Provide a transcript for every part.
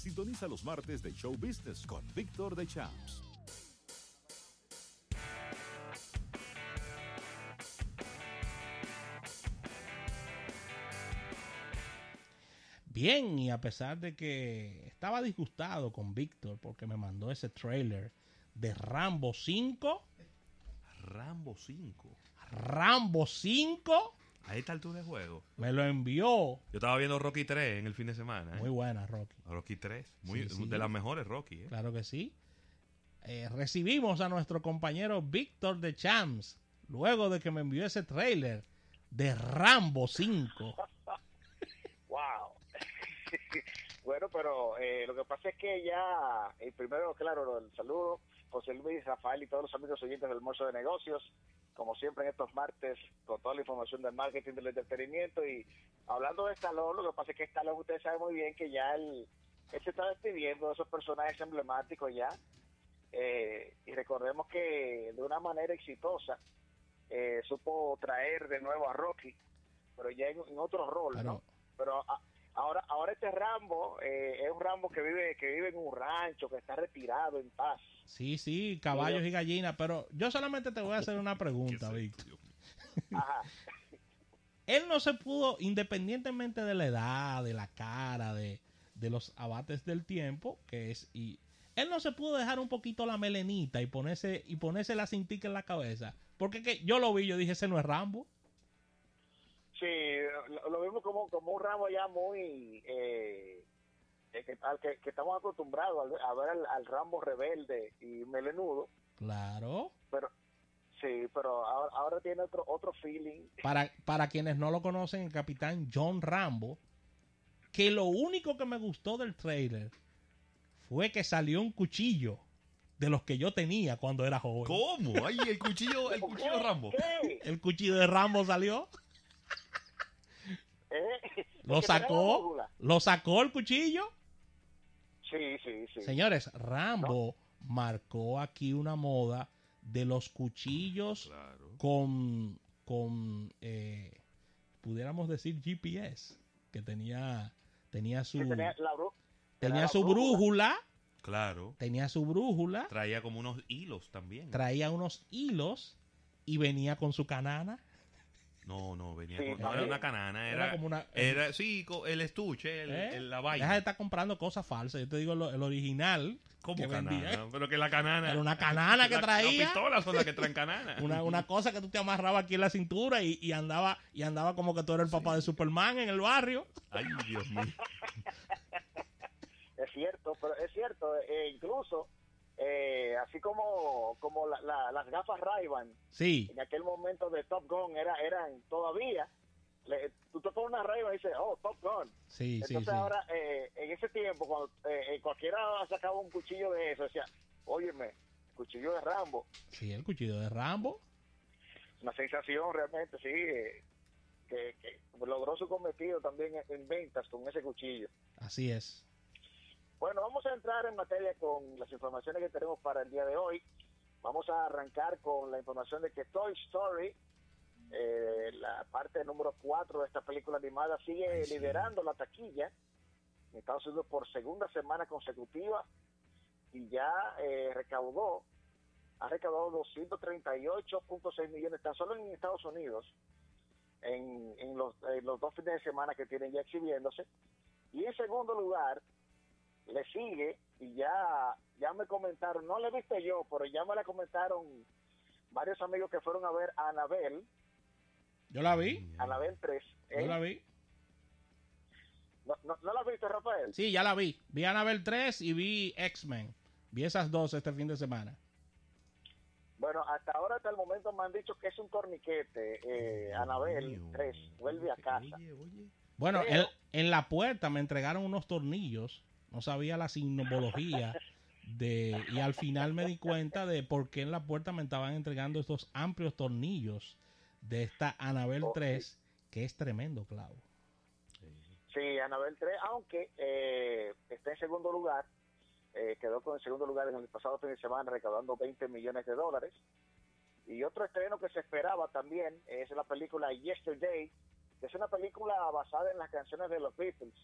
Sintoniza los martes de Show Business con Víctor de Champs. Bien, y a pesar de que estaba disgustado con Víctor porque me mandó ese trailer de Rambo 5. Rambo 5. Rambo 5. A esta altura de juego. Me lo envió. Yo estaba viendo Rocky 3 en el fin de semana. ¿eh? Muy buena, Rocky. Rocky 3. Muy, Sí, sí. De las mejores Rocky. ¿eh? Claro que sí. Eh, recibimos a nuestro compañero Víctor de Champs luego de que me envió ese trailer de Rambo 5. Wow. bueno, pero eh, lo que pasa es que ya, el primero, claro, el saludo, José Luis, Rafael y todos los amigos oyentes del almuerzo de negocios, como siempre en estos martes, con toda la información del marketing, del entretenimiento y hablando de Stallone, lo que pasa es que Stallone, ustedes saben muy bien que ya él, él se está despidiendo de esos personajes emblemáticos ya, eh, y recordemos que de una manera exitosa eh, supo traer de nuevo a Rocky, pero ya en, en otro rol, Pero- ¿no? Pero a- ahora ahora este Rambo eh, es un Rambo que vive que vive en un rancho, que está retirado en paz. Sí, sí, caballos y gallinas, pero yo solamente te voy a hacer una pregunta, Víctor. Ajá. Él no se pudo, independientemente de la edad, de la cara, de, de los abates del tiempo, que es y él no se pudo dejar un poquito la melenita y ponerse y ponerse la cintica en la cabeza, porque que yo lo vi, yo dije, ese no es Rambo. Sí, lo, lo vimos como, como un Rambo ya muy... Eh, eh, que, al que, que estamos acostumbrados a ver, a ver al, al Rambo rebelde y melenudo, Claro. pero sí, pero ahora, ahora tiene otro otro feeling. Para, para quienes no lo conocen, el capitán John Rambo, que lo único que me gustó del trailer fue que salió un cuchillo de los que yo tenía cuando era joven. ¿Cómo? Ay, el cuchillo, el cuchillo ¿Qué? Rambo. ¿Qué? El cuchillo de Rambo salió, ¿Eh? lo ¿Es que tenía la sacó, lo sacó el cuchillo. Sí, sí, sí. Señores, Rambo marcó aquí una moda de los cuchillos Claro. con, con eh, pudiéramos decir GPS, que tenía, tenía su, Que tenía la bru- tenía la su brújula, Claro. tenía su brújula, Traía como unos hilos también. traía unos hilos y venía con su canana. No, no, venía Sí, con, no era una canana, Era era, como una- era sí, co- el estuche, el, ¿Eh? el- la Deja vaina. de estar comprando cosas falsas. Yo te digo lo- el original. ¿Cómo que canana? vendía. Pero que la canana. Era una canana que La- traía. Las pistolas son las que traen canana. Una, una cosa que tú te amarrabas aquí en la cintura y, y andaba y andaba como que tú eres el papá de Superman en el barrio. Ay, Dios mío. Es cierto, pero es cierto, eh, incluso eh, así como como la- la- las gafas Ray-Ban Sí, en aquel momento de Top Gun era, eran todavía, le- tú te pones una Ray-Ban y dices, oh, Top Gun. sí, Entonces sí. ahora, eh, en ese tiempo, cuando eh, eh, cualquiera sacaba un cuchillo de eso, decía, óyeme, cuchillo de Rambo. Sí, el cuchillo de Rambo. Una sensación realmente, sí, eh, que, que logró su cometido también en ventas con ese cuchillo. Así es. Bueno, vamos a entrar en materia con las informaciones que tenemos para el día de hoy. Vamos a arrancar con la información de que Toy Story, eh, la parte número 4 de esta película animada, sigue Ay, sí. liderando la taquilla en Estados Unidos por segunda semana consecutiva y ya eh, recaudó, ha recaudado 238.6 millones tan solo en Estados Unidos en, en los, en los dos fines de semana que tienen ya exhibiéndose. Y en segundo lugar, le sigue y ya ya me comentaron, no le he visto yo, pero ya me la comentaron varios amigos que fueron a ver a Anabel, Yo la vi, Anabel 3. yo la vi. ¿No, no, no la viste, Rafael? Sí, ya la vi. Vi Annabelle 3 y vi X-Men. Vi esas dos este fin de semana. Bueno, hasta ahora, hasta el momento me han dicho que es un torniquete. Eh, Anabel Dios 3, mío. vuelve a casa. Oye, oye. Bueno, Pero- en, en la puerta me entregaron unos tornillos. No sabía la simbología de y al final me di cuenta de por qué en la puerta me estaban entregando estos amplios tornillos de esta Anabel Ok. 3, que es tremendo clavo. Sí, Anabel 3, aunque eh, está en segundo lugar, eh, quedó con el segundo lugar en el pasado fin de semana recaudando 20 millones de dólares. Y otro estreno que se esperaba también es la película Yesterday, que es una película basada en las canciones de los Beatles.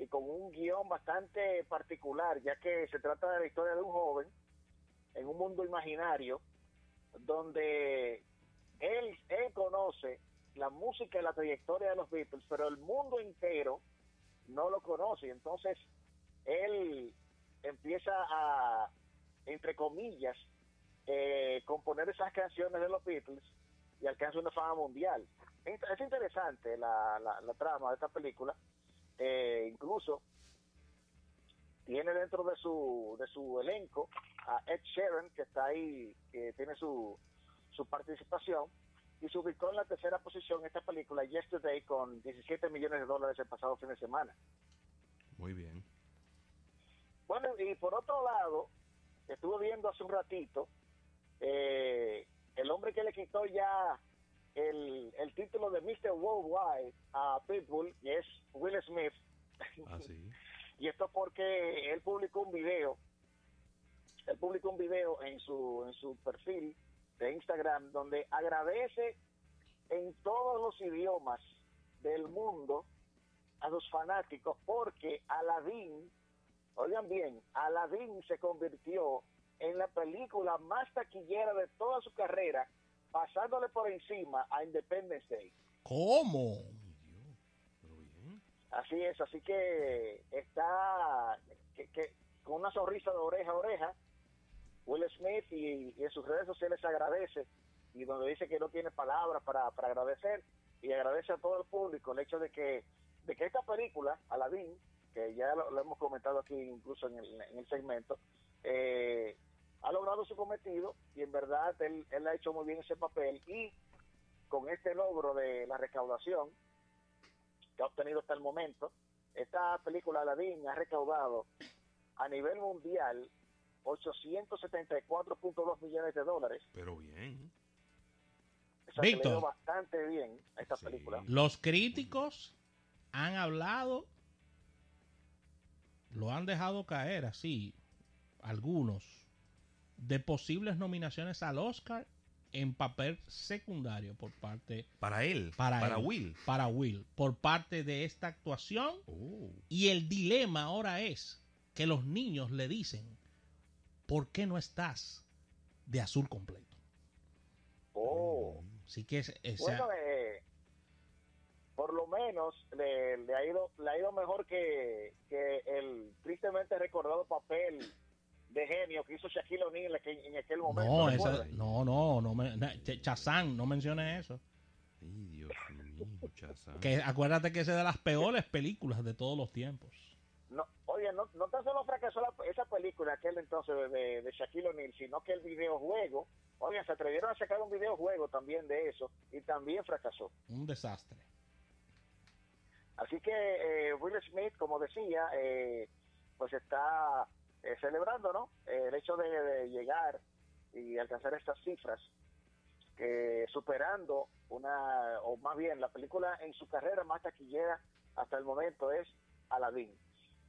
Y con un guion bastante particular, ya que se trata de la historia de un joven en un mundo imaginario donde él, él conoce la música y la trayectoria de los Beatles, pero el mundo entero no lo conoce. Entonces, él empieza a, entre comillas, eh, componer esas canciones de los Beatles y alcanza una fama mundial. Es es interesante la, la trama de esta película. Eh, incluso tiene dentro de su de su elenco a Ed Sheeran, que está ahí, que tiene su, su participación, y se ubicó en la tercera posición esta película, Yesterday, con 17 millones de dólares el pasado fin de semana. Muy bien. Bueno, y por otro lado, estuve viendo hace un ratito, eh, el hombre que le quitó ya el, el título de Mr. Worldwide a Pitbull, y es Will Smith, Así. y esto porque él publicó un video, él publicó un video en su, en su perfil de Instagram donde agradece en todos los idiomas del mundo a sus fanáticos porque Aladdin, oigan bien, Aladdin se convirtió en la película más taquillera de toda su carrera, pasándole por encima a Independence Day. ¿Cómo? Así es, así que está que, que con una sonrisa de oreja a oreja, Will Smith y, y en sus redes sociales agradece y donde dice que no tiene palabras para, para agradecer y agradece a todo el público el hecho de que de que esta película, Aladdin, que ya lo, lo hemos comentado aquí incluso en el, en el segmento, eh, ha logrado su cometido y en verdad él, él ha hecho muy bien ese papel y con este logro de la recaudación que ha obtenido hasta el momento, esta película Aladdin ha recaudado a nivel mundial 874.2 millones de dólares. Pero bien. O sea, Víctor. bastante bien a esta Sí. película. Los críticos han hablado, lo han dejado caer así, algunos, de posibles nominaciones al Oscar en papel secundario por parte Para él. para, Para, él, Will. para Will, por parte de esta actuación Oh. y el dilema ahora es que los niños le dicen, ¿por qué no estás de azul completo? Oh. Así que es, esa- Bueno, eh, por lo menos le, le ha ido le ha ido mejor que, que el tristemente recordado papel de genio que hizo Shaquille O'Neal en aquel- en aquel momento. no, no, no, no, me, Chazán, no menciones eso. Ay, Dios mío, Chazán. Que acuérdate que esa es de las peores películas de todos los tiempos. No, oye, no, no tan solo fracasó la- esa película aquel entonces de, de, de Shaquille O'Neal, sino que el videojuego, oye, se atrevieron a sacar un videojuego también de eso y también fracasó. Un desastre. Así que eh, Will Smith, como decía, eh, pues está eh, celebrando, ¿no? Eh, el hecho de, llegar y alcanzar estas cifras, que superando una, o más bien la película en su carrera más taquillera hasta el momento es Aladdin.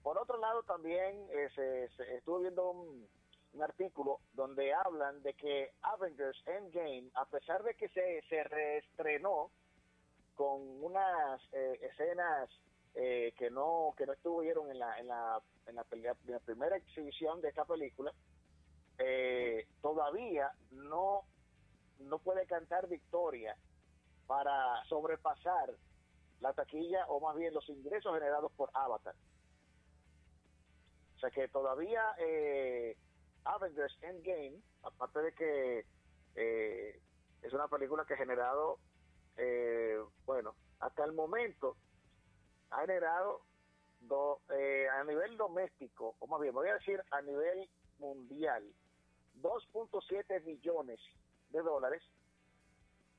Por otro lado, también eh, se- estuve viendo un, un artículo donde hablan de que Avengers Endgame, a pesar de que se, se reestrenó con unas eh, escenas eh, que no que no estuvieron en la en la, en la, pelea- en la primera exhibición de esta película eh, todavía no no puede cantar victoria para sobrepasar la taquilla o más bien los ingresos generados por Avatar. O sea que todavía eh, Avengers Endgame aparte de que eh, es una película que ha generado eh, bueno, hasta el momento ha generado do- eh, a nivel doméstico, o más bien, voy a decir a nivel mundial, 2.7 billones de dólares,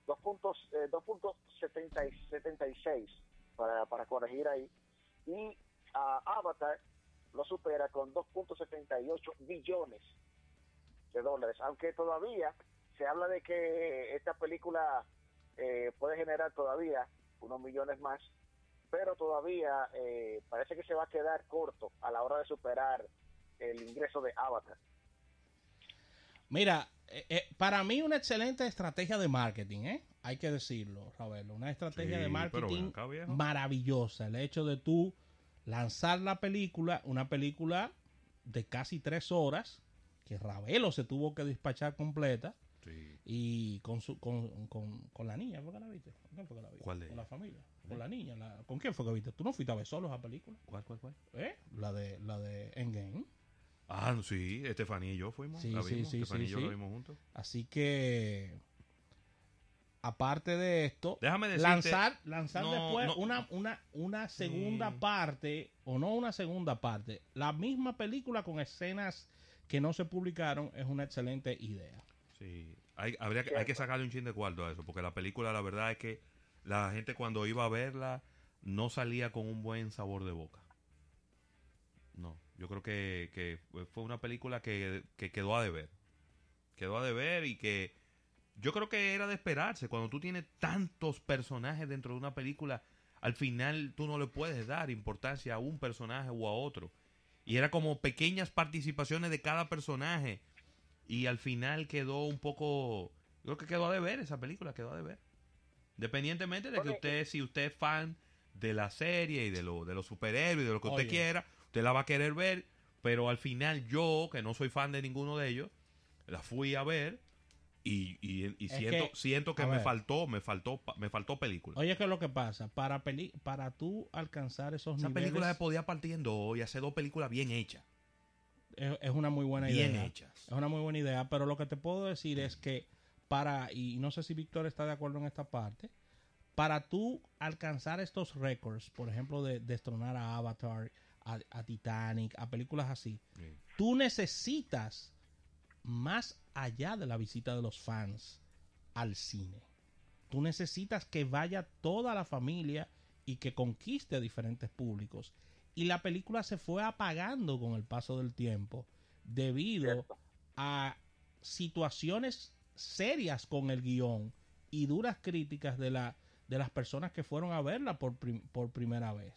2.76 para, para corregir ahí, y a Avatar lo supera con 2.78 billones de dólares, aunque todavía se habla de que esta película eh, puede generar todavía unos millones más, pero todavía eh, parece que se va a quedar corto a la hora de superar el ingreso de Avatar. Mira, eh, eh, para mí una excelente estrategia de marketing, ¿eh? Hay que decirlo, Ravelo. Una estrategia Sí, de marketing acá, maravillosa. El hecho de tú lanzar la película, una película de casi tres horas, que Ravelo se tuvo que despachar completa, Sí. y con, su, con, con, con la niña, ¿fue que la viste? ¿Con quién fue que la viste? ¿Cuál de Con la familia, con la niña. la- ¿Con quién fue que viste? ¿Tú no fuiste a ver solo esa película? ¿Cuál, cuál, cuál? ¿Eh? La de, la de Endgame. Ah, sí, Estefanía y yo fuimos. Sí, la vimos. sí, Estefanía sí, y yo sí. la vimos juntos. Así que, aparte de esto, Déjame decirte- lanzar, lanzar No, después no. una, una, una segunda Sí. parte, o no una segunda parte, la misma película con escenas que no se publicaron es una excelente idea. Sí, hay, habría que, hay que sacarle un chin de cuarto a eso, porque la película, la verdad es que la gente cuando iba a verla no salía con un buen sabor de boca. No, yo creo que, fue una película que, que quedó a deber. Quedó a deber y que yo creo que era de esperarse. Cuando tú tienes tantos personajes dentro de una película, al final tú no le puedes dar importancia a un personaje o a otro. Y era como pequeñas participaciones de cada personaje. Y al final quedó un poco. Creo que quedó a deber esa película, quedó a deber. Independientemente de que usted, si usted es fan de la serie y de, lo, de los superhéroes y de lo que usted Oye. quiera, usted la va a querer ver. Pero al final yo, que no soy fan de ninguno de ellos, la fui a ver y, y, y Es siento, que, siento que a me ver. faltó, me faltó, me faltó película. Oye, ¿qué es lo que pasa? Para, peli para tú alcanzar esos Esa niveles, película se podía partir en dos y hacer dos películas bien hechas. es, es una muy buena Bien idea. hechas. Es una muy buena idea, pero lo que te puedo decir es que para, y no sé si Víctor está de acuerdo en esta parte, para tú alcanzar estos récords, por ejemplo, de destronar a Avatar, a, a Titanic, a películas así, Sí. tú necesitas más allá de la visita de los fans al cine. Tú necesitas que vaya toda la familia y que conquiste a diferentes públicos. Y la película se fue apagando con el paso del tiempo debido a situaciones serias con el guion y duras críticas de, la, de las personas que fueron a verla por, prim- por primera vez.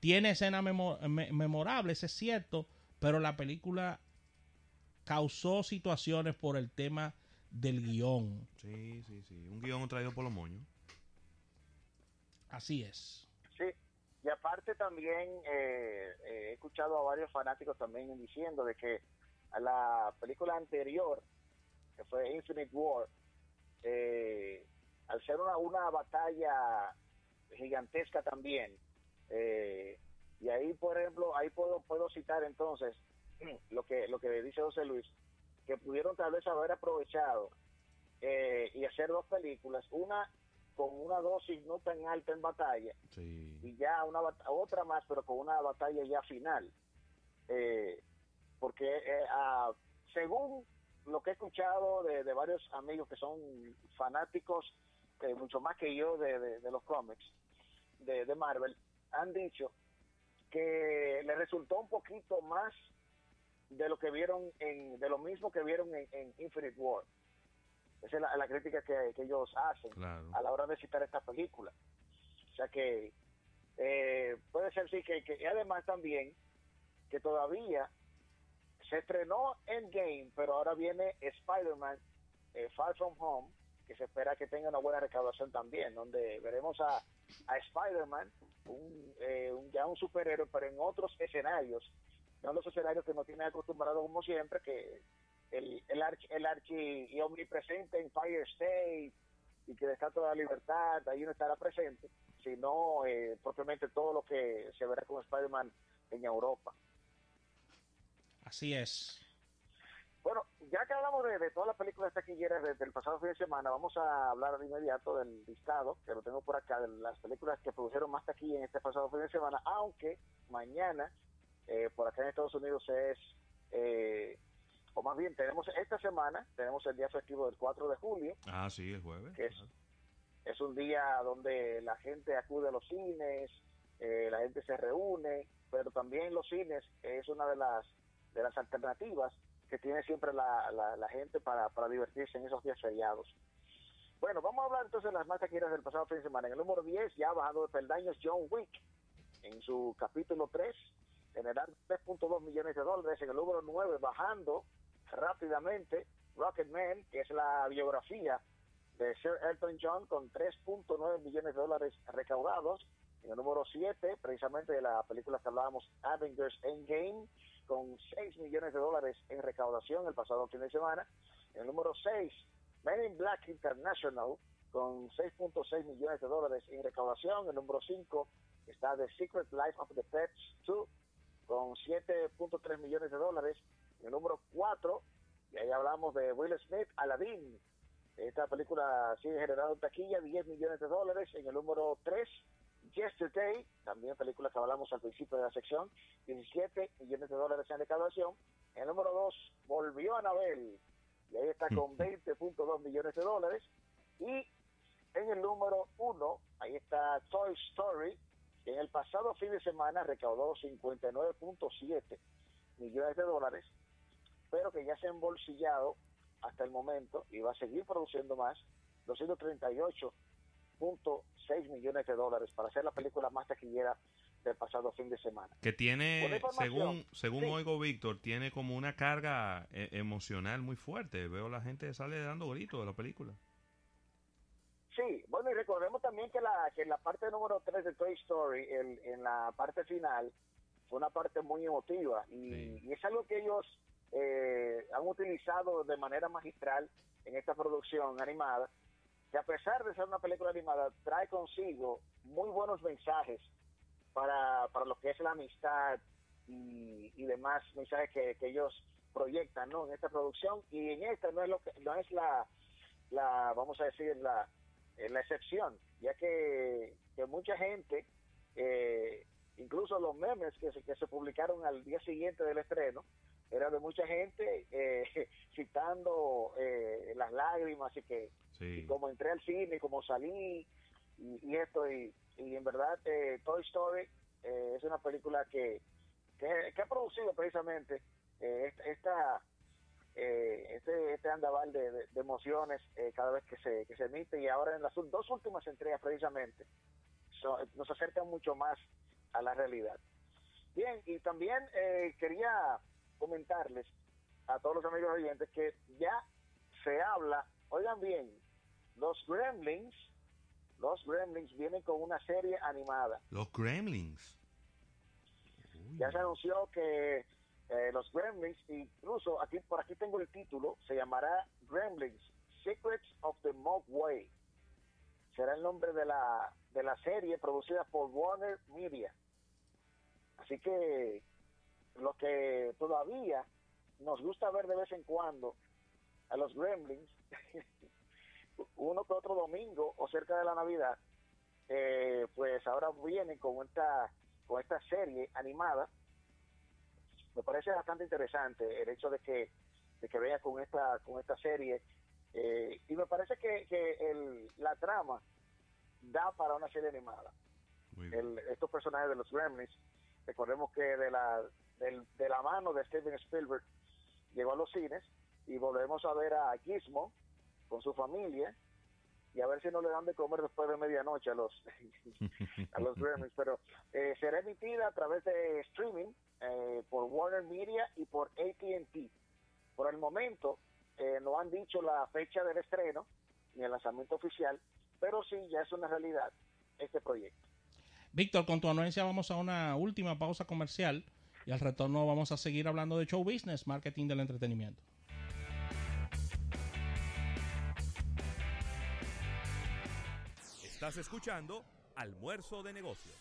Tiene escenas memo- me- memorables, es cierto, pero la película causó situaciones por el tema del guion. Sí, sí, sí. Un guion traído por los moños. Así es. Sí, y aparte también eh, eh, he escuchado a varios fanáticos también diciendo de que a la película anterior, que fue Infinite War, eh, al ser una, una batalla gigantesca también, eh, y ahí por ejemplo, ahí puedo, puedo citar entonces lo que, lo que dice José Luis, que pudieron tal vez haber aprovechado eh, y hacer dos películas, una con una dosis no tan alta en batalla Sí. y ya una otra más, pero con una batalla ya final. Eh, porque eh, ah, según lo que he escuchado de, de varios amigos que son fanáticos, eh, mucho más que yo, de, de- de los cómics de, de Marvel, han dicho que le resultó un poquito más de lo que vieron en, de lo mismo que vieron en, en Infinite War. Esa es la, la crítica que, que ellos hacen Claro. a la hora de citar esta película. O sea que eh, puede ser sí que, que además también que todavía se estrenó Endgame, pero ahora viene Spider-Man eh, Far From Home, que se espera que tenga una buena recaudación también, donde veremos a, a Spider-Man, un, eh, un- ya un superhéroe, pero en otros escenarios, no los escenarios que nos tiene acostumbrado como siempre, que el, el, archi, el archi y omnipresente Empire State y que está toda la libertad, ahí no estará presente, sino eh, propiamente todo lo que se verá con Spider-Man en Europa. Así es. Bueno, ya que hablamos de, de todas las películas taquilleras desde el pasado fin de semana, vamos a hablar de inmediato del listado, que lo tengo por acá, de las películas que produjeron más taquilla en este pasado fin de semana, aunque mañana, eh, por acá en Estados Unidos es, eh, o más bien tenemos esta semana, tenemos el día festivo del 4 de julio, Ah, sí, el jueves. que es, es un día donde la gente acude a los cines, eh, la gente se reúne, pero también los cines es una de las de las alternativas que tiene siempre la, la, la gente para, para divertirse en esos días feriados. Bueno, vamos a hablar entonces de las más taquilleras del pasado fin de semana. En el número 10, ya bajando de peldaños, John Wick, en su capítulo 3, generar 3.2 millones de dólares. En el número 9, bajando rápidamente, Rocketman, que es la biografía de Sir Elton John, con 3.9 millones de dólares recaudados. En el número 7, precisamente de la película que hablábamos, Avengers Endgame, con 6 millones de dólares en recaudación el pasado fin de semana. En el número 6, Men in Black International, con 6.6 millones de dólares en recaudación. El número 5 está The Secret Life of the Pets 2, con 7.3 millones de dólares. En el número 4, y ahí hablamos de Will Smith, Aladdin. Esta película sigue generando taquilla, 10 millones de dólares. En el número 3, Yesterday, también película que hablamos al principio de la sección, 17 millones de dólares en recaudación. En el número 2, volvió Anabel, y ahí está con 20.2 millones de dólares. Y en el número 1, ahí está Toy Story, que en el pasado fin de semana recaudó 59.7 millones de dólares, pero que ya se ha embolsillado hasta el momento y va a seguir produciendo más, 238.6 millones de dólares para hacer la película más taquillera del pasado fin de semana. Que tiene, según según sí. oigo Víctor, tiene como una carga eh, emocional muy fuerte. Veo la gente sale dando gritos de la película. Sí, bueno, y recordemos también que la, que la parte número 3 de Toy Story, el- en la parte final, fue una parte muy emotiva y, Sí. y es algo que ellos eh, han utilizado de manera magistral en esta producción animada, que a pesar de ser una película animada, trae consigo muy buenos mensajes para, para lo que es la amistad y, y demás mensajes que, ellos proyectan ¿no? en esta producción y en esta no es lo que no es la, la vamos a decir la, eh, la excepción ya que, que mucha gente eh, incluso los memes que se, que se publicaron al día siguiente del estreno eran de mucha gente eh, citando eh, las lágrimas y que Y como entré al cine, como salí y, esto y, y en verdad eh, Toy Story eh, es una película que, que, ha producido precisamente eh, esta, eh, este, este andaval de, de- emociones eh, cada vez que se, que se emite y ahora en las dos últimas entregas precisamente nos acercan mucho más a la realidad. Bien, y también quería comentarles a todos los amigos oyentes que ya se habla, oigan bien, los Gremlins, los Gremlins vienen con una serie animada. Los Gremlins. Uy. Ya se anunció que eh, los Gremlins, incluso aquí por aquí tengo el título, se llamará Gremlins Secrets of the Mogwai. Será el nombre de la de la serie producida por Warner Media. Así que lo que todavía nos gusta ver de vez en cuando a los Gremlins, uno que otro domingo o cerca de la Navidad, eh, pues ahora vienen con esta con esta serie animada. Me parece bastante interesante el hecho de que de que venga con esta con esta serie eh, y me parece que, que el, la trama da para una serie animada. El- estos personajes de los Gremlins, recordemos que de la del- de la mano de Steven Spielberg llegó a los cines y volvemos a ver a Gizmo con su familia y a ver si no le dan de comer después de medianoche a los a los Gremlins, pero eh, será emitida a través de streaming eh, por Warner Media y por AT&T. Por el momento eh, no han dicho la fecha del estreno ni el lanzamiento oficial, pero sí ya es una realidad este proyecto. Víctor, con tu anuencia vamos a una última pausa comercial y al retorno vamos a seguir hablando de show business, marketing del entretenimiento. Estás escuchando Almuerzo de Negocios.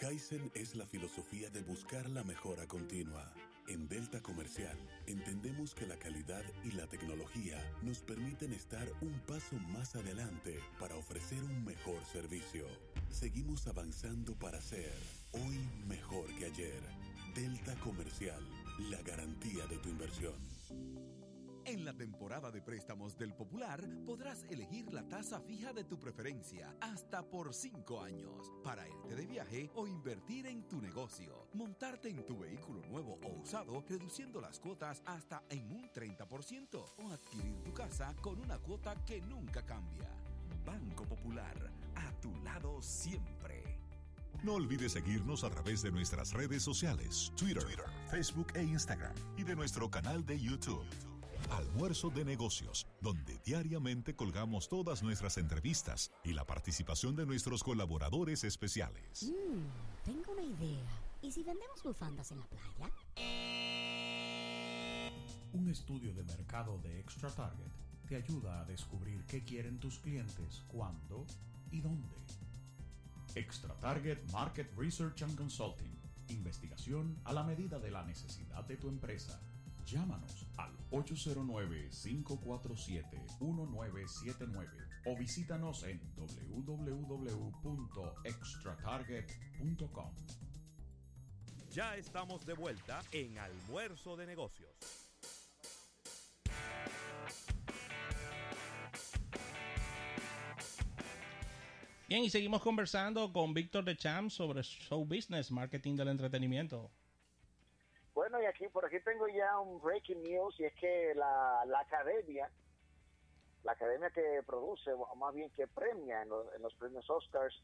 Kaizen es la filosofía de buscar la mejora continua. En Delta Comercial entendemos que la calidad y la tecnología nos permiten estar un paso más adelante para ofrecer un mejor servicio. Seguimos avanzando para ser hoy mejor que ayer. Delta Comercial, la garantía de tu inversión. En la temporada de préstamos del Popular podrás elegir la tasa fija de tu preferencia hasta por 5 años para irte de viaje o invertir en tu negocio. Montarte en tu vehículo nuevo o usado reduciendo las cuotas hasta en un 30% o adquirir tu casa con una cuota que nunca cambia. Banco Popular, a tu lado siempre. No olvides seguirnos a través de nuestras redes sociales, Twitter, Facebook e Instagram, y de nuestro canal de YouTube. Almuerzo de negocios, donde diariamente colgamos todas nuestras entrevistas y la participación de nuestros colaboradores especiales. Mm, tengo una idea. ¿Y si vendemos bufandas en la playa? Un estudio de mercado de Extra Target te ayuda a descubrir qué quieren tus clientes, cuándo y dónde. Extra Target Market Research and Consulting. Investigación a la medida de la necesidad de tu empresa. Llámanos al 809-547-1979 o visítanos en www.extratarget.com. Ya estamos de vuelta en Almuerzo de Negocios. Bien, y seguimos conversando con Víctor de Champ sobre show business, marketing del entretenimiento. Bueno, y aquí por aquí tengo ya un breaking news y es que la, la academia, la academia que produce, o más bien que premia en, los- en los premios Oscars,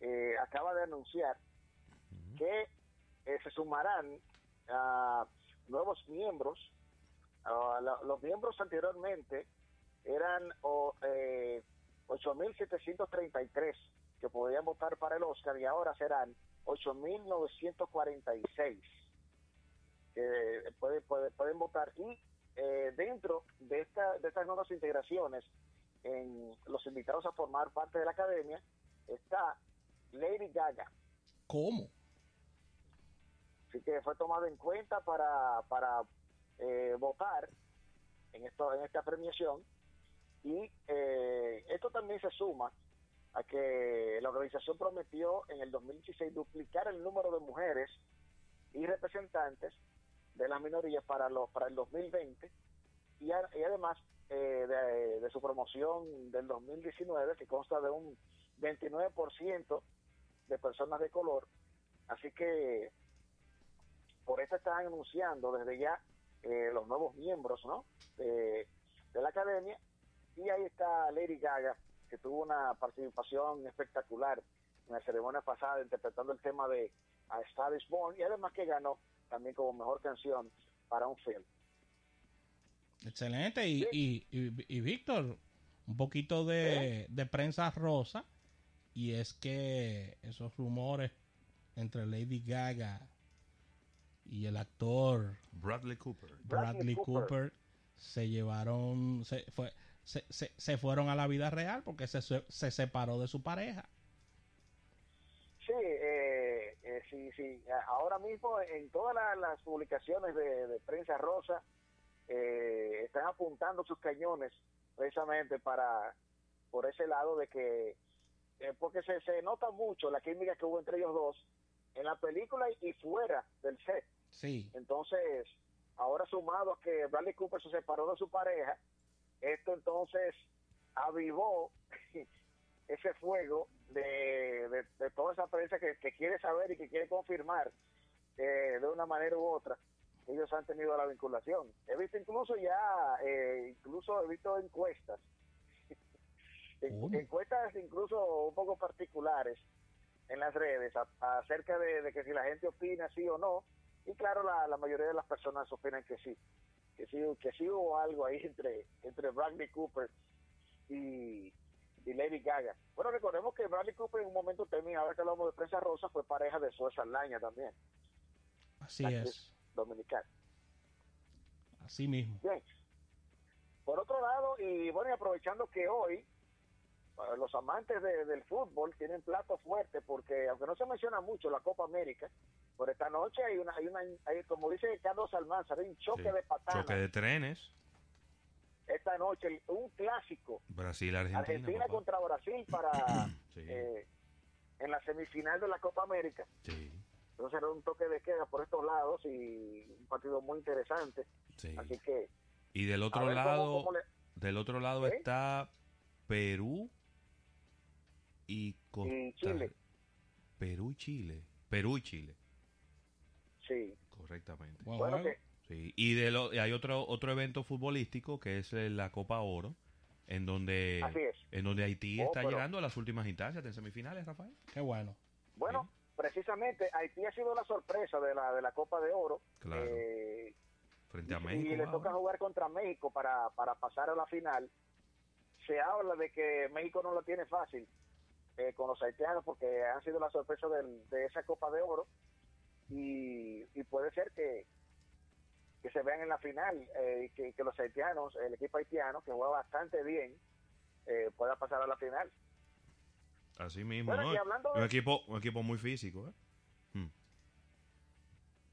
eh, acaba de anunciar que eh, se sumarán a nuevos miembros. La- los miembros anteriormente eran o, eh, 8.733 que podían votar para el Oscar y ahora serán 8.946 que puede- puede- pueden votar. Y eh, dentro de, esta, de estas nuevas integraciones en los invitados a formar parte de la academia está Lady Gaga. ¿Cómo? así que fue tomado en cuenta para, para eh, votar en esto en esta premiación. Y eh, esto también se suma a que la organización prometió en el 2016 duplicar el número de mujeres y representantes de las minorías para los para el 2020 y, a- y además eh, de, de su promoción del 2019 que consta de un 29% de personas de color. Así que por esto están anunciando desde ya eh, los nuevos miembros ¿no? de, de la academia. Y ahí está Lady Gaga que tuvo una participación espectacular en la ceremonia pasada interpretando el tema de A Star is Born. Y además que ganó también como mejor canción para un film. Excelente. Y, y, y- y Víctor, un poquito de, de prensa rosa. Y es que esos rumores entre Lady Gaga y el actor Bradley Cooper. Bradley Bradley Cooper. Cooper se llevaron, se, fue, se, se, se fueron a la vida real porque se, se se separó de su pareja. Sí, eh, eh, sí, sí. Ahora mismo en todas la- las publicaciones de, de prensa rosa eh, están apuntando sus cañones precisamente para por ese lado de que eh, porque se, se nota mucho la química que hubo entre ellos dos en la película y, y fuera del set. Sí. Entonces, ahora sumado a que Bradley Cooper se separó de su pareja, esto entonces avivó ese fuego de, de, de toda esa prensa que, que quiere saber y que quiere confirmar eh, de una manera u otra ellos han tenido la vinculación. He visto incluso ya, eh, incluso he visto encuestas, encuestas incluso un poco particulares en las redes a- acerca de, de que si la gente opina sí o no, y claro, la, la mayoría de las personas opinan que sí, que sí, que sí hubo algo ahí entre, entre Bradley Cooper y, y Lady Gaga. Bueno, recordemos que Bradley Cooper en un momento también, ahora que hablamos de prensa rosa, fue pareja de Zoe Saldaña también, Así la es. dominicana. Así mismo. Bien. Por otro lado, y bueno, y aprovechando que hoy para los amantes de- del fútbol tienen plato fuerte, porque aunque no se menciona mucho la Copa América, por esta noche hay una, hay una, hay, como dice Carlos Almanzar, hay un choque Sí. de patadas. Choque de trenes. Esta noche, un clásico. Brasil-Argentina. Argentina papá. contra Brasil para Sí, eh, en la semifinal de la Copa América. sí, Entonces era un toque de queda por estos lados y un partido muy interesante. sí. Así que Y del otro cómo- lado, cómo le- del otro lado ¿Eh? está Perú y Costa Y Chile. Perú y Chile. Perú y Chile, sí. correctamente. Buen Bueno, que Sí, y de lo, y hay otro otro evento futbolístico que es la Copa Oro, en donde Así es. en donde Haití Oh, está pero- llegando a las últimas instancias de semifinales, Rafael. Qué bueno. Bueno, Sí. precisamente Haití ha sido la sorpresa de la de la Copa de Oro Claro. eh, Frente a y México. le wow. toca jugar contra México para, para pasar a la final, se habla de que México no lo tiene fácil eh, con los haitianos porque han sido la sorpresa del- de esa Copa de Oro y, y puede ser que, que se vean en la final eh, y que, que los haitianos, el equipo haitiano, que juega bastante bien, eh, pueda pasar a la final. Así mismo, Bueno, ¿no? un, equipo, un equipo muy físico, ¿eh? Mm.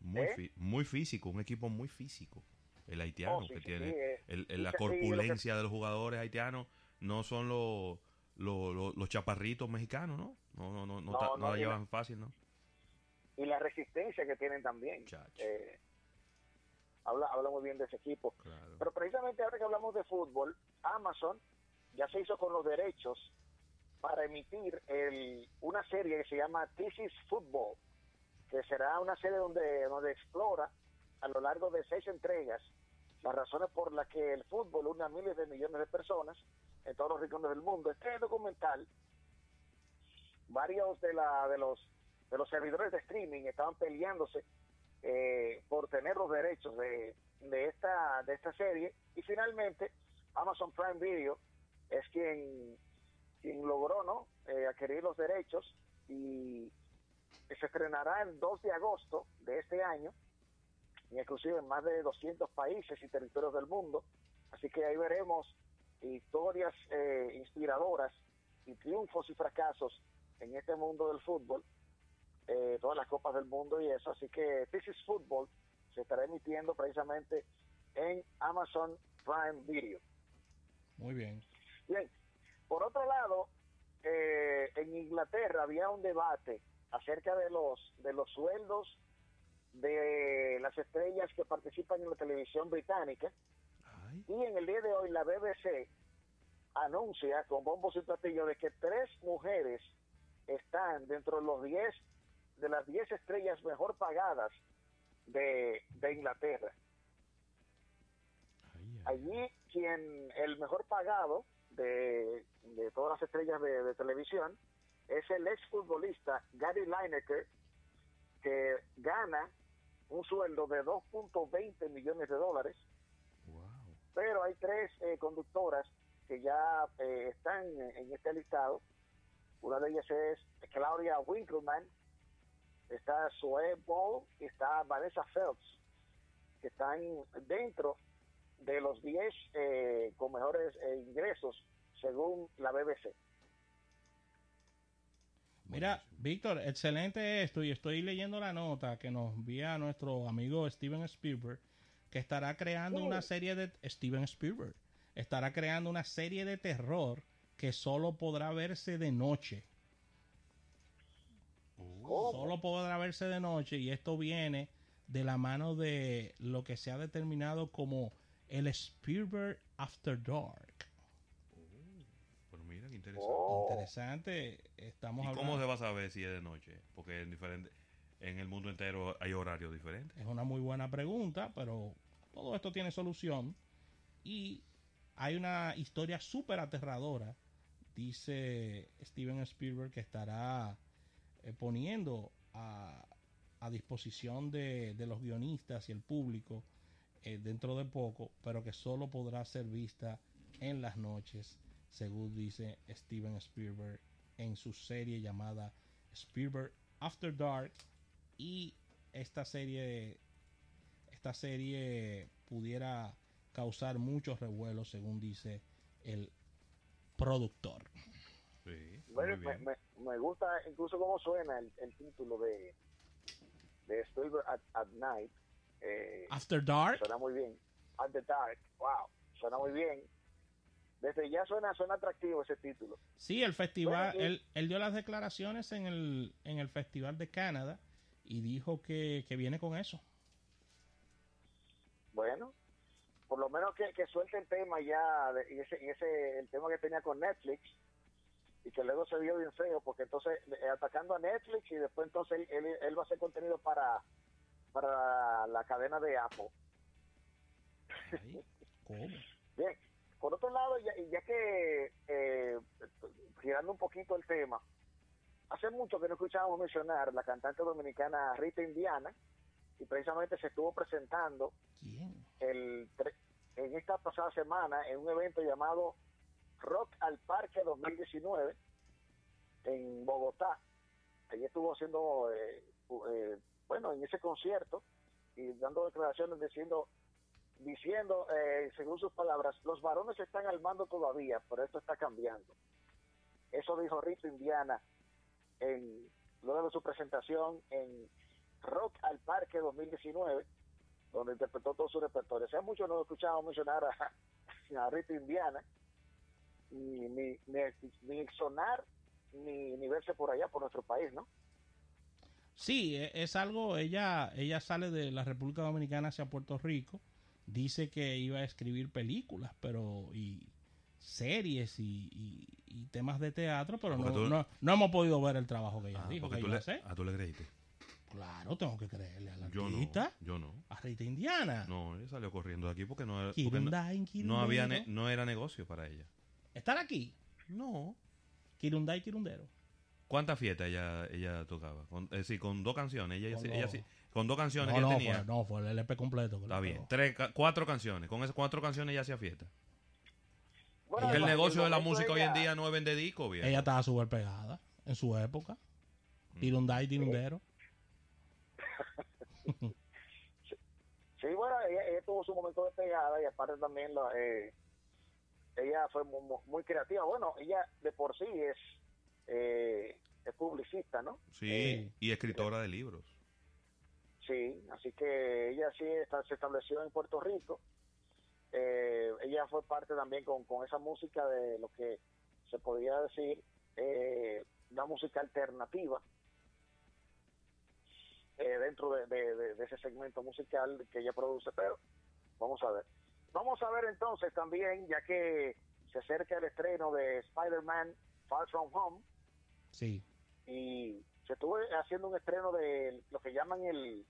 Muy, ¿Eh? fi- muy físico, un equipo muy físico. El haitiano, Oh, sí, que sí, tiene sí, el- la lo que- corpulencia de los jugadores haitianos, no son los, los, los- los chaparritos mexicanos, ¿no? No, no, no, no, No, la llevan fácil, ¿no? y la resistencia que tienen también. Eh, habla, habla muy bien de ese equipo. Pero precisamente ahora que hablamos de fútbol, Amazon ya se hizo con los derechos para emitir el, una serie que se llama This is Football, que será una serie donde, donde explora a lo largo de seis entregas las razones por las que el fútbol une a miles de millones de personas en todos los rincones del mundo. Este documental, varios de, la, de los de los servidores de streaming estaban peleándose eh, por tener los derechos de, de esta de esta serie. Y finalmente Amazon Prime Video es quien quien logró no Eh, adquirir los derechos y se estrenará el 2 de agosto de este año inclusive en más de 200 países y territorios del mundo. Así que ahí veremos historias eh, inspiradoras y triunfos y fracasos en este mundo del fútbol eh, todas las copas del mundo y eso. Así que This is Football se estará emitiendo precisamente en Amazon Prime Video. Muy bien. Bien, por otro lado, eh, en Inglaterra había un debate acerca de los de los sueldos de las estrellas que participan en la televisión británica y en el día de hoy la BBC anuncia con bombos y platillos de que tres mujeres están dentro de los 10 de las 10 estrellas mejor pagadas de, de Inglaterra. Allí quien el mejor pagado de, de todas las estrellas de, de televisión es el exfutbolista Gary Lineker que gana un sueldo de 2.20 millones de dólares. Pero hay tres eh, conductoras que ya eh, están en este listado. Una de ellas es Claudia Winkleman está Zoe Ball y está Vanessa Phelps que están dentro de los 10 eh, con mejores eh, ingresos según la BBC Mira, Víctor, excelente esto y estoy leyendo la nota que nos envía nuestro amigo Steven Spielberg que estará creando Sí. una serie de Steven Spielberg estará creando una serie de terror que solo podrá verse de noche. Solo podrá verse de noche y esto viene de la mano de lo que se ha determinado como el Spielberg After Dark. Pero mira qué interesante. Oh. Interesante, estamos ¿Y hablando. cómo se va a saber si es de noche? Porque en, diferente, en el mundo entero hay horarios diferentes. Es una muy buena pregunta, pero todo esto tiene solución. Y hay una historia súper aterradora, dice Steven Spielberg, que estará eh, poniendo a, a disposición de, de los guionistas y el público eh, dentro de poco, pero que solo podrá ser vista en las noches, según dice Steven Spielberg en su serie llamada Spielberg After Dark. Y esta serie esta serie pudiera causar muchos revuelos según dice el productor. Sí, Bueno, me, me- me gusta incluso cómo suena el, el título de, de Spielberg at, at Night. Eh, After Dark. Suena muy bien. At the Dark. Wow. Suena muy bien. Desde ya suena, suena atractivo ese título. Sí, el festival, Bueno, y- él, él dio las declaraciones en el, en el Festival de Canadá y dijo que, que viene con eso. Bueno, por lo menos que, que suelte el tema ya, de- y ese, y ese el tema que tenía con Netflix, y que luego se vio bien feo, porque entonces eh, atacando a Netflix y después entonces él, él, él va a hacer contenido para, para la cadena de Apple. ¿Cómo? Bien, por otro lado, ya, ya que eh, girando un poquito el tema, hace mucho que no escuchábamos mencionar la cantante dominicana Rita Indiana, y precisamente se estuvo presentando el, tre- en esta pasada semana en un evento llamado Rock al Parque 2019 en Bogotá. Allí estuvo haciendo, eh, eh, bueno, en ese concierto y dando declaraciones diciendo, diciendo, eh, según sus palabras, los varones están al mando todavía, pero esto está cambiando. Eso dijo Rito Indiana en, luego de su presentación en Rock al Parque 2019, donde interpretó todo su repertorio. O sea, muchos no escuchamos mencionar a, a Rito Indiana, ni, ni, ni, ni sonar, ni, ni verse por allá, por nuestro país, ¿no? Sí, e- es algo, ella, ella sale de la República Dominicana hacia Puerto Rico, dice que iba a escribir películas, pero y series y, y- y temas de teatro, pero no, tú- no, no hemos podido ver el trabajo que ella Ah, dijo que tú iba le, a hacer. ah, tú le creíste. Claro, tengo que creerle a la Yo no, yo no. a Rita Indiana. No, ella salió corriendo de aquí porque no, era- porque no, no había ne- no era negocio para ella. ¿Estar aquí? No. Kirunday, Kirundero. ¿Cuántas fiestas ella ella tocaba? Con, es decir, con dos canciones. Ella, Con ella dos. sí- con dos canciones No, que no, ella tenía. fue, no, fue el LP completo. Está bien. Tres, cuatro canciones. Con esas cuatro canciones ella hacía fiesta. Bueno, Porque el negocio de la música hoy en ella- día no es vender discos, viejo. Ella estaba súper pegada en su época. Mm. Kirunday, Kirundero. Sí, bueno, ella, ella tuvo su momento de pegada y aparte también la, eh, ella fue mu- mu- muy, creativa. Bueno, ella de por sí es, eh, es publicista, ¿no? Sí, Eh, y escritora de libros. Sí, así que ella sí está- se estableció en Puerto Rico. Eh, ella fue parte también con, con esa música de lo que se podía decir eh, una música alternativa eh, dentro de, de- de- de ese segmento musical que ella produce. Pero vamos a ver. Vamos a ver entonces también, ya que se acerca el estreno de Spider-Man Far From Home Sí. y se estuvo haciendo un estreno de lo que llaman el,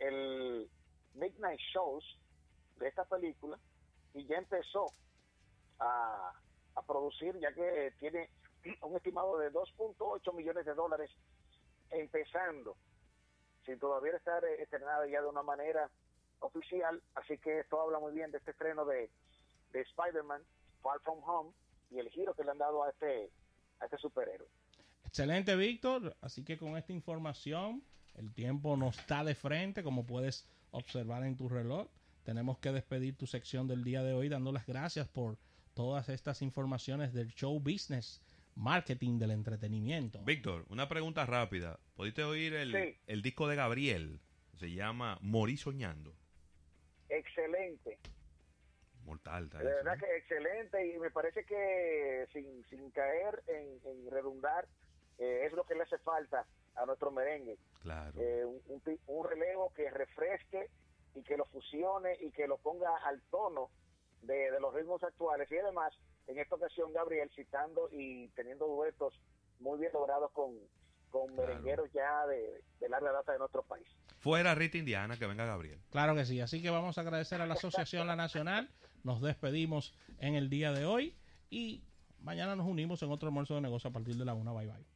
el Midnight Shows de esta película y ya empezó a, a producir ya que tiene un estimado de 2.8 millones de dólares empezando sin todavía estar estrenada ya de una manera oficial así que esto habla muy bien de este estreno de, de Spider-Man Far From Home y el giro que le han dado a este a este superhéroe Excelente, Víctor. Así que con esta información, el tiempo no está de frente, como puedes observar en tu reloj. Tenemos que despedir tu sección del día de hoy dando las gracias por todas estas informaciones del show business, marketing del entretenimiento. Víctor, una pregunta rápida. ¿Pudiste oír el, Sí. el disco de Gabriel? Se llama Morí Soñando. Excelente Mortal, De verdad que excelente y me parece que sin, sin caer en, en redundar eh, es lo que le hace falta a nuestro merengue. Claro. Eh, un, un relevo que refresque y que lo fusione y que lo ponga al tono de, de los ritmos actuales y además en esta ocasión Gabriel citando y teniendo duetos muy bien logrados con, con merengueros ya de, de larga data de nuestro país. Fuera Rita Indiana, que venga Gabriel. Claro que sí. Así que vamos a agradecer a la Asociación La Nacional. Nos despedimos en el día de hoy y mañana nos unimos en otro almuerzo de negocio a partir de la una. Bye bye.